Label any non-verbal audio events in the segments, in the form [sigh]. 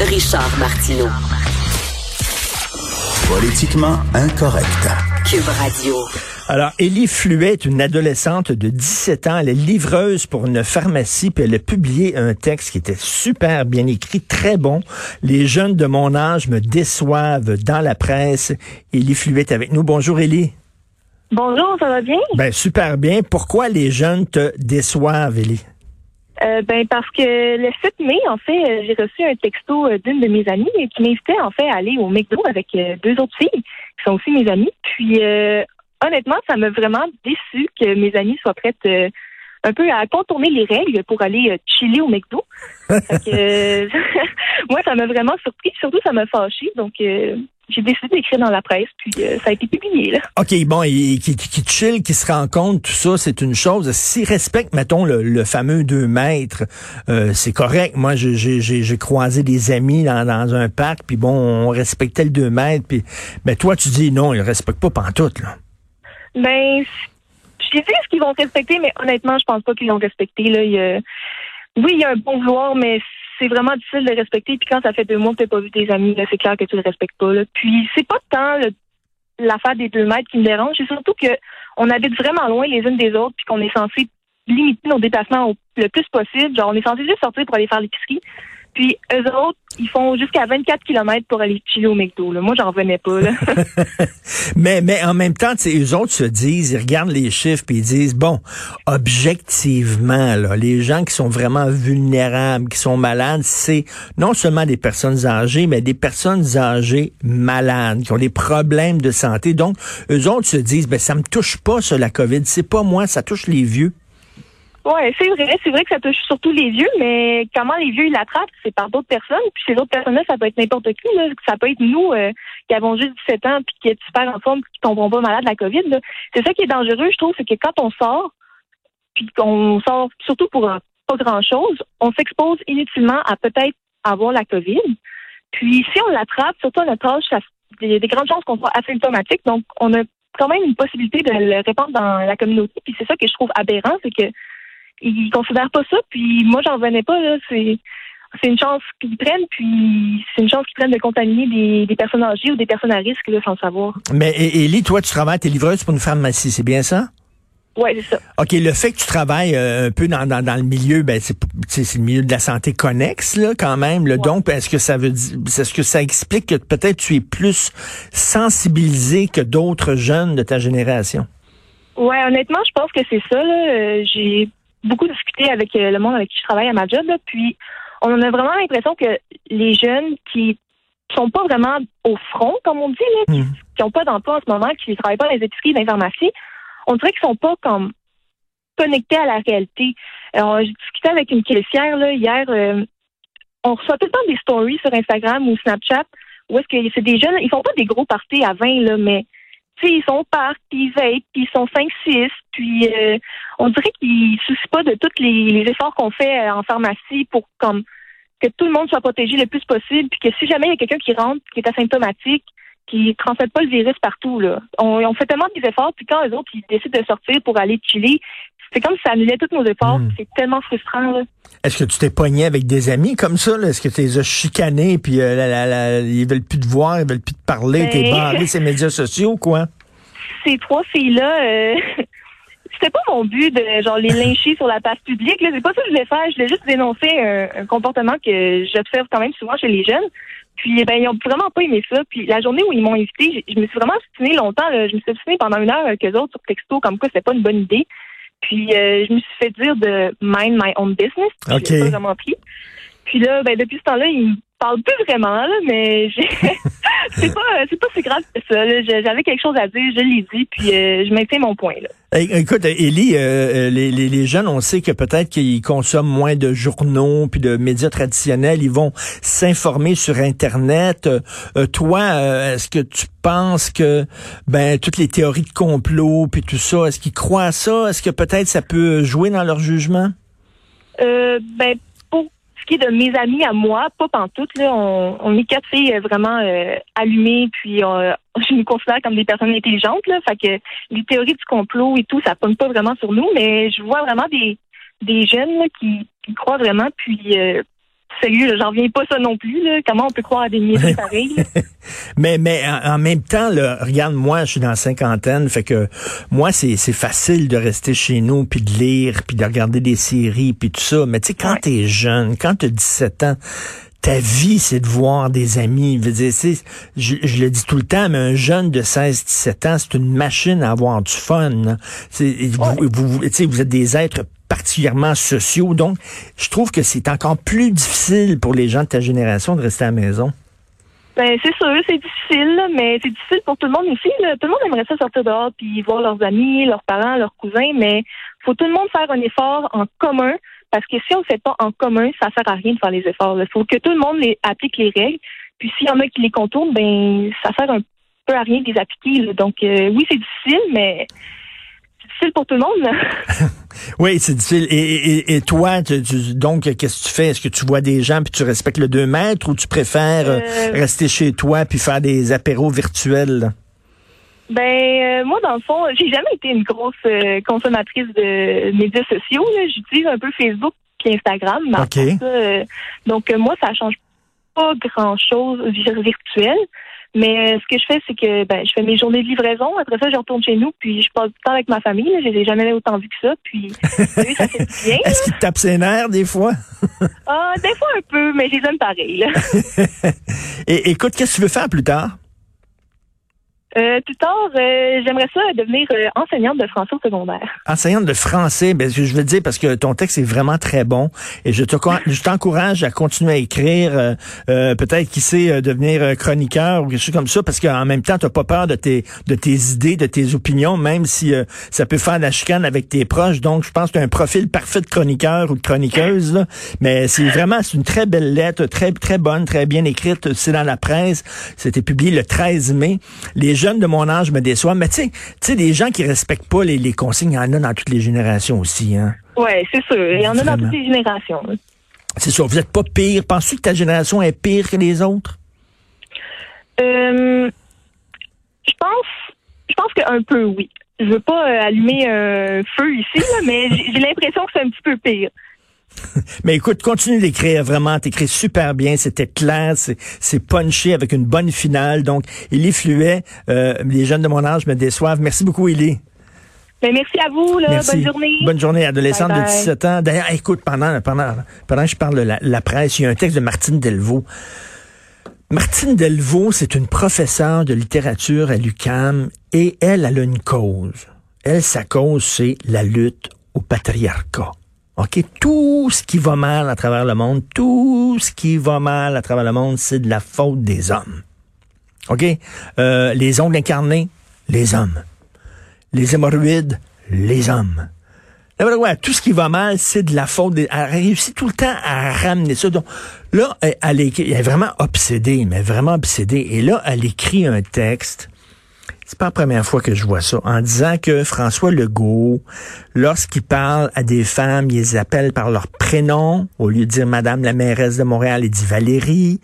Richard Martineau. Politiquement incorrect. Cube Radio. Alors, Élie Fluet est une adolescente de 17 ans. Elle est livreuse pour une pharmacie, puis elle a publié un texte qui était super bien écrit, très bon. Les jeunes de mon âge me déçoivent dans la presse. Élie Fluet est avec nous. Bonjour, Élie. Bonjour, ça va bien? Ben, super bien. Pourquoi les jeunes te déçoivent, Élie? Euh, ben parce que le 7 mai, en fait, euh, j'ai reçu un texto euh, d'une de mes amies qui m'invitait en fait à aller au McDo avec deux autres filles qui sont aussi mes amies. Puis honnêtement, ça m'a vraiment déçu que mes amies soient prêtes un peu à contourner les règles pour aller chiller au McDo. [laughs] que, [laughs] moi, ça m'a vraiment surpris. Surtout, ça m'a fâché. Donc, j'ai décidé d'écrire dans la presse, puis euh, ça a été publié. Là. OK, bon, et, qui, qui chill, qui se rencontre, tout ça, c'est une chose. S'ils respectent, mettons, le, fameux deux mètres, euh, c'est correct. Moi, j'ai croisé des amis dans, dans un parc, puis bon, on respectait le deux mètres, puis mais toi, tu dis non, ils ne respectent pas pantoute, là. Ben, je sais ce qu'ils vont respecter, mais honnêtement, je pense pas qu'ils l'ont respecté. Là. Oui, il y a un bon vouloir, mais c'est vraiment difficile de respecter. Puis quand ça fait deux mois que tu n'as pas vu tes amis, c'est clair que tu le respectes pas. Là. Puis c'est pas tant l'affaire des deux mètres qui me dérange, c'est surtout que on habite vraiment loin les unes des autres, puis qu'on est censé limiter nos déplacements le plus possible. Genre, on est censé juste sortir pour aller faire l'épicerie. Puis eux autres, ils font jusqu'à 24 km pour aller chiller au McDo. Moi, j'en revenais pas. Là. [laughs] mais, mais en même temps, eux autres se disent, ils regardent les chiffres puis ils disent, bon, objectivement, là, les gens qui sont vraiment vulnérables, qui sont malades, c'est non seulement des personnes âgées, mais des personnes âgées malades, qui ont des problèmes de santé. Donc, eux autres se disent, ben ça me touche pas, ça, la COVID. C'est pas moi, ça touche les vieux. Oui, c'est vrai. C'est vrai que ça touche surtout les vieux, mais comment les vieux ils l'attrapent, c'est par d'autres personnes. Puis ces autres personnes-là, ça peut être n'importe qui. Là. Ça peut être nous euh, qui avons juste 17 ans puis qui est super en forme qui tomberont pas malade de la COVID. C'est ça qui est dangereux, je trouve, c'est que quand on sort, puis qu'on sort surtout pour euh, pas grand-chose, on s'expose inutilement à peut-être avoir la COVID. Puis si on l'attrape, surtout à notre âge, il y a des grandes chances qu'on soit asymptomatique. Donc, on a quand même une possibilité de le répandre dans la communauté. Puis c'est ça que je trouve aberrant, c'est que ils considèrent pas ça. Puis moi, j'en revenais pas. Là. C'est c'est une chance qu'ils prennent, puis c'est une chance qu'ils prennent de contaminer des, personnes âgées ou des personnes à risque là, sans le savoir. Mais Élie, toi, tu travailles, t'es livreuse pour une pharmacie, c'est bien ça? Oui, c'est ça. OK, le fait que tu travailles euh, un peu dans, dans, le milieu, ben c'est le milieu de la santé connexe, là, quand même. Donc, est-ce que ça veut dire est-ce que ça explique que peut-être tu es plus sensibilisé que d'autres jeunes de ta génération? Ouais, honnêtement, je pense que c'est ça. Euh, j'ai beaucoup discuté avec euh, le monde avec qui je travaille à ma job, puis on a vraiment l'impression que les jeunes qui sont pas vraiment au front, comme on dit, là, qui n'ont hmm. pas d'emploi en ce moment, qui ne travaillent pas dans les épiceries, dans les pharmacies, on dirait qu'ils sont pas comme connectés à la réalité. Alors, j'ai discuté avec une caissière là, hier. Euh, on reçoit tout le temps des stories sur Instagram ou Snapchat où est-ce que c'est des jeunes, ils font pas des gros parties à 20, là, mais ils sont au parc, puis ils veillent, puis ils sont 5-6, puis euh, on dirait qu'ils ne soucient les, efforts qu'on fait euh, en pharmacie pour comme que tout le monde soit protégé le plus possible, puis que si jamais il y a quelqu'un qui rentre, qui est asymptomatique, qui ne transmette pas le virus partout, là. On, fait tellement des efforts, puis quand les autres ils décident de sortir pour aller chiller, c'est comme si ça annulait tous nos efforts. Hmm. C'est tellement frustrant. Est-ce que tu t'es pogné avec des amis comme ça? Est-ce que tu les as chicanés puis euh, ils veulent plus te voir, ils veulent plus te parler, t'es ben, barré ces médias sociaux, quoi? Ces trois filles-là, euh, c'était pas mon but de genre les lyncher sur la place publique. C'est pas ça que je voulais faire. Je voulais juste dénoncer un, comportement que j'observe quand même souvent chez les jeunes. Puis ben ils ont vraiment pas aimé ça. Puis la journée où ils m'ont invité, je, me suis vraiment obstinée longtemps. Je me suis obstinée pendant une heure avec eux autres sur texto, comme quoi c'était pas une bonne idée. Puis euh, je me suis fait dire de mind my own business. OK. J'ai pas vraiment pris. Puis là, ben depuis ce temps-là, ils me parlent plus vraiment, là, mais [laughs] c'est pas c'est pas si grave que ça. J'avais quelque chose à dire, je l'ai dit, puis euh, je maintiens mon point là. Écoute, Élie, euh, les, les, les, jeunes, on sait que peut-être qu'ils consomment moins de journaux puis de médias traditionnels. Ils vont s'informer sur Internet. toi, est-ce que tu penses que ben toutes les théories de complot puis tout ça, est-ce qu'ils croient à ça? Est-ce que peut-être ça peut jouer dans leur jugement? Euh, Ben ce qui est de mes amis à moi, pas pantoute là, on, on est quatre filles vraiment euh, allumées puis euh, [laughs] je nous considère comme des personnes intelligentes là, fait que les théories du complot et tout, ça pomme pas vraiment sur nous, mais je vois vraiment des des jeunes qui, qui croient vraiment puis euh, sérieux, j'en reviens pas ça non plus. Là. Comment on peut croire à des niaiseries [laughs] pareilles? [laughs] mais mais en, même temps, là, regarde, moi, je suis dans la cinquantaine, fait que moi, c'est facile de rester chez nous, puis de lire, puis de regarder des séries, puis tout ça. Mais tu sais, quand t'es jeune, quand t'as 17 ans, ta vie, c'est de voir des amis. Je, dire, je, je, le dis tout le temps, mais un jeune de 16-17 ans, c'est une machine à avoir du fun. Vous, vous, vous, êtes des êtres particulièrement sociaux. Donc, je trouve que c'est encore plus difficile pour les gens de ta génération de rester à la maison. Ben, c'est sûr, c'est difficile, mais c'est difficile pour tout le monde ici. Tout le monde aimerait ça sortir dehors puis voir leurs amis, leurs parents, leurs cousins, mais faut tout le monde faire un effort en commun parce que si on ne fait pas en commun, ça sert à rien de faire les efforts. Il faut que tout le monde les applique les règles. Puis s'il y en a qui les contournent, ben ça sert un peu à rien de les appliquer. Donc euh, oui, c'est difficile, mais c'est difficile pour tout le monde. [laughs] oui, c'est difficile. Et, toi, donc, qu'est-ce que tu fais? Est-ce que tu vois des gens puis tu respectes le 2 mètres ou tu préfères euh, euh, rester chez toi puis faire des apéros virtuels? Ben euh, moi dans le fond, j'ai jamais été une grosse euh, consommatrice de médias sociaux. J'utilise un peu Facebook et Instagram. Donc moi ça change pas grand chose virtuel. Mais ce que je fais, c'est que ben, je fais mes journées de livraison. Après ça, je retourne chez nous, puis je passe du temps avec ma famille. Je les ai jamais autant vu que ça. Puis [laughs] ça fait bien. Est-ce qu'ils te tapent ses nerfs des fois? ah, des fois un peu, mais je les aime pareil. [laughs] Et écoute, qu'est-ce que tu veux faire plus tard? Euh, plus tard, euh, j'aimerais ça devenir euh, enseignante de français au secondaire. Enseignante de français, ben, je veux dire parce que ton texte est vraiment très bon et je te je t'encourage à continuer à écrire, euh, peut-être qui sait devenir chroniqueur ou quelque chose comme ça parce qu'en même temps, tu pas peur de tes de tes idées, de tes opinions, même si ça peut faire de la chicane avec tes proches. Donc, je pense que as un profil parfait de chroniqueur ou de chroniqueuse. Là. Mais c'est vraiment une très belle lettre, très très bonne, très bien écrite. C'est dans la presse. C'était publié le 13 mai. Jeunes de mon âge me déçoivent. Mais tu sais, des gens qui respectent pas les, consignes, il y en a dans toutes les générations aussi. Hein? Oui, c'est sûr. Il y en a dans toutes les générations. C'est sûr. Vous n'êtes pas pire. Penses-tu que ta génération est pire que les autres? Euh, je pense, je pense qu'un peu, oui. Je veux pas euh, allumer un feu ici, mais j'ai l'impression que c'est un petit peu pire. Mais écoute, continue d'écrire vraiment. T'écris super bien. C'était clair. C'est punché avec une bonne finale. Donc, Élie Fluet, euh, les jeunes de mon âge me déçoivent. Merci beaucoup, Élie. Ben, merci à vous. Bonne journée. Bonne journée, adolescente de 17 ans. D'ailleurs, écoute, pendant, pendant, pendant que je parle de la, la presse, il y a un texte de Martine Delvaux. Martine Delvaux, c'est une professeure de littérature à l'UCAM et elle, elle a une cause. Elle, sa cause, c'est la lutte au patriarcat. OK? Tout ce qui va mal à travers le monde, tout ce qui va mal à travers le monde, c'est de la faute des hommes. OK? Euh, les ongles incarnés, les hommes. Les hémorroïdes, les hommes. tout ce qui va mal, c'est de la faute. Des... Elle réussit tout le temps à ramener ça. Donc, là, elle, elle est vraiment obsédée, mais vraiment obsédée. Et là, elle écrit un texte c'est pas la première fois que je vois ça, en disant que François Legault, lorsqu'il parle à des femmes, il les appelle par leur prénom, au lieu de dire Madame la mairesse de Montréal, il dit Valérie,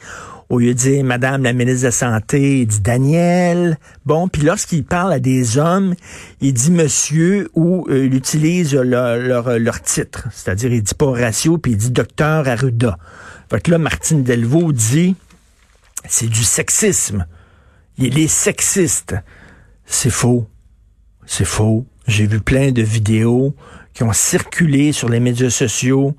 au lieu de dire Madame la ministre de la Santé, il dit Daniel. Bon, puis lorsqu'il parle à des hommes, il dit Monsieur ou euh, il utilise leur, leur, titre, c'est-à-dire il dit pas Horatio, puis il dit Docteur Arruda. Fait que là, Martine Delvaux dit c'est du sexisme. Il est sexiste. C'est faux. C'est faux. J'ai vu plein de vidéos qui ont circulé sur les médias sociaux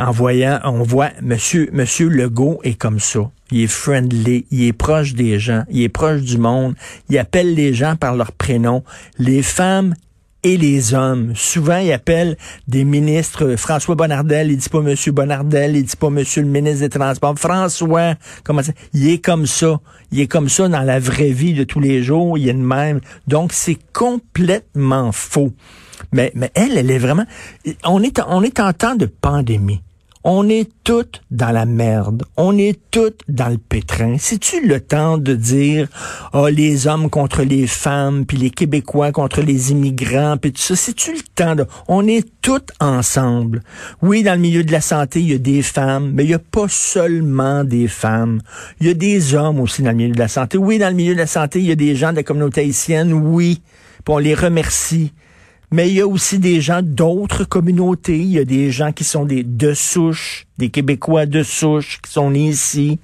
en voyant, on voit Monsieur, Monsieur Legault est comme ça. Il est friendly, il est proche des gens, il est proche du monde, il appelle les gens par leur prénom. Les femmes et les hommes. Souvent, il appelle des ministres. François Bonnardel, il dit pas Monsieur Bonnardel, il dit pas Monsieur le ministre des Transports. François, comment ça? Il est comme ça. Il est comme ça dans la vraie vie de tous les jours. Il est de même. Donc, c'est complètement faux. Mais, mais elle, elle est vraiment. On est, on est en temps de pandémie. On est toutes dans la merde. On est toutes dans le pétrin. C'est-tu le temps de dire, oh, les hommes contre les femmes, puis les Québécois contre les immigrants, puis tout ça? C'est-tu le temps de, on est toutes ensemble. Oui, dans le milieu de la santé, il y a des femmes, mais il n'y a pas seulement des femmes. Il y a des hommes aussi dans le milieu de la santé. Oui, dans le milieu de la santé, il y a des gens de la communauté haïtienne, oui. Puis on les remercie. Mais il y a aussi des gens d'autres communautés. Il y a des gens qui sont des de souche, des Québécois de souche qui sont ici.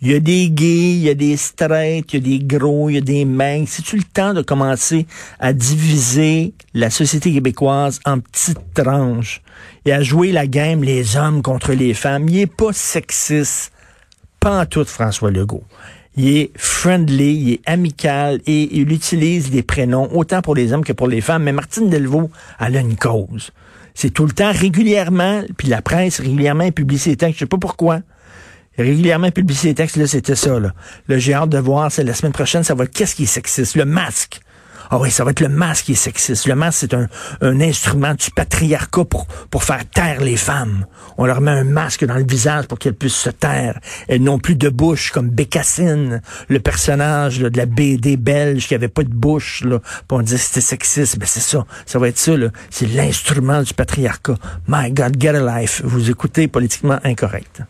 Il y a des gays, il y a des straights, il y a des gros, il y a des minces. C'est-tu le temps de commencer à diviser la société québécoise en petites tranches et à jouer la game les hommes contre les femmes? Il est pas sexiste. Pas en tout, François Legault. Il est friendly, il est amical et il utilise des prénoms autant pour les hommes que pour les femmes. Mais Martine Delvaux, elle a une cause. C'est tout le temps régulièrement, puis la presse régulièrement publie ses textes. Je sais pas pourquoi régulièrement publié les textes, là, c'était ça, là. Là, j'ai hâte de voir, c'est la semaine prochaine, ça va qu'est-ce qui est sexiste? Le masque. Ah oui, ça va être le masque qui est sexiste. Le masque, c'est un, instrument du patriarcat pour, pour faire taire les femmes. On leur met un masque dans le visage pour qu'elles puissent se taire. Elles n'ont plus de bouche, comme Bécassine, le personnage de la BD belge qui avait pas de bouche. Là, pour on dit c'était sexiste. Ben c'est ça. Ça va être ça. C'est l'instrument du patriarcat. My God, get a life. Vous écoutez politiquement incorrect.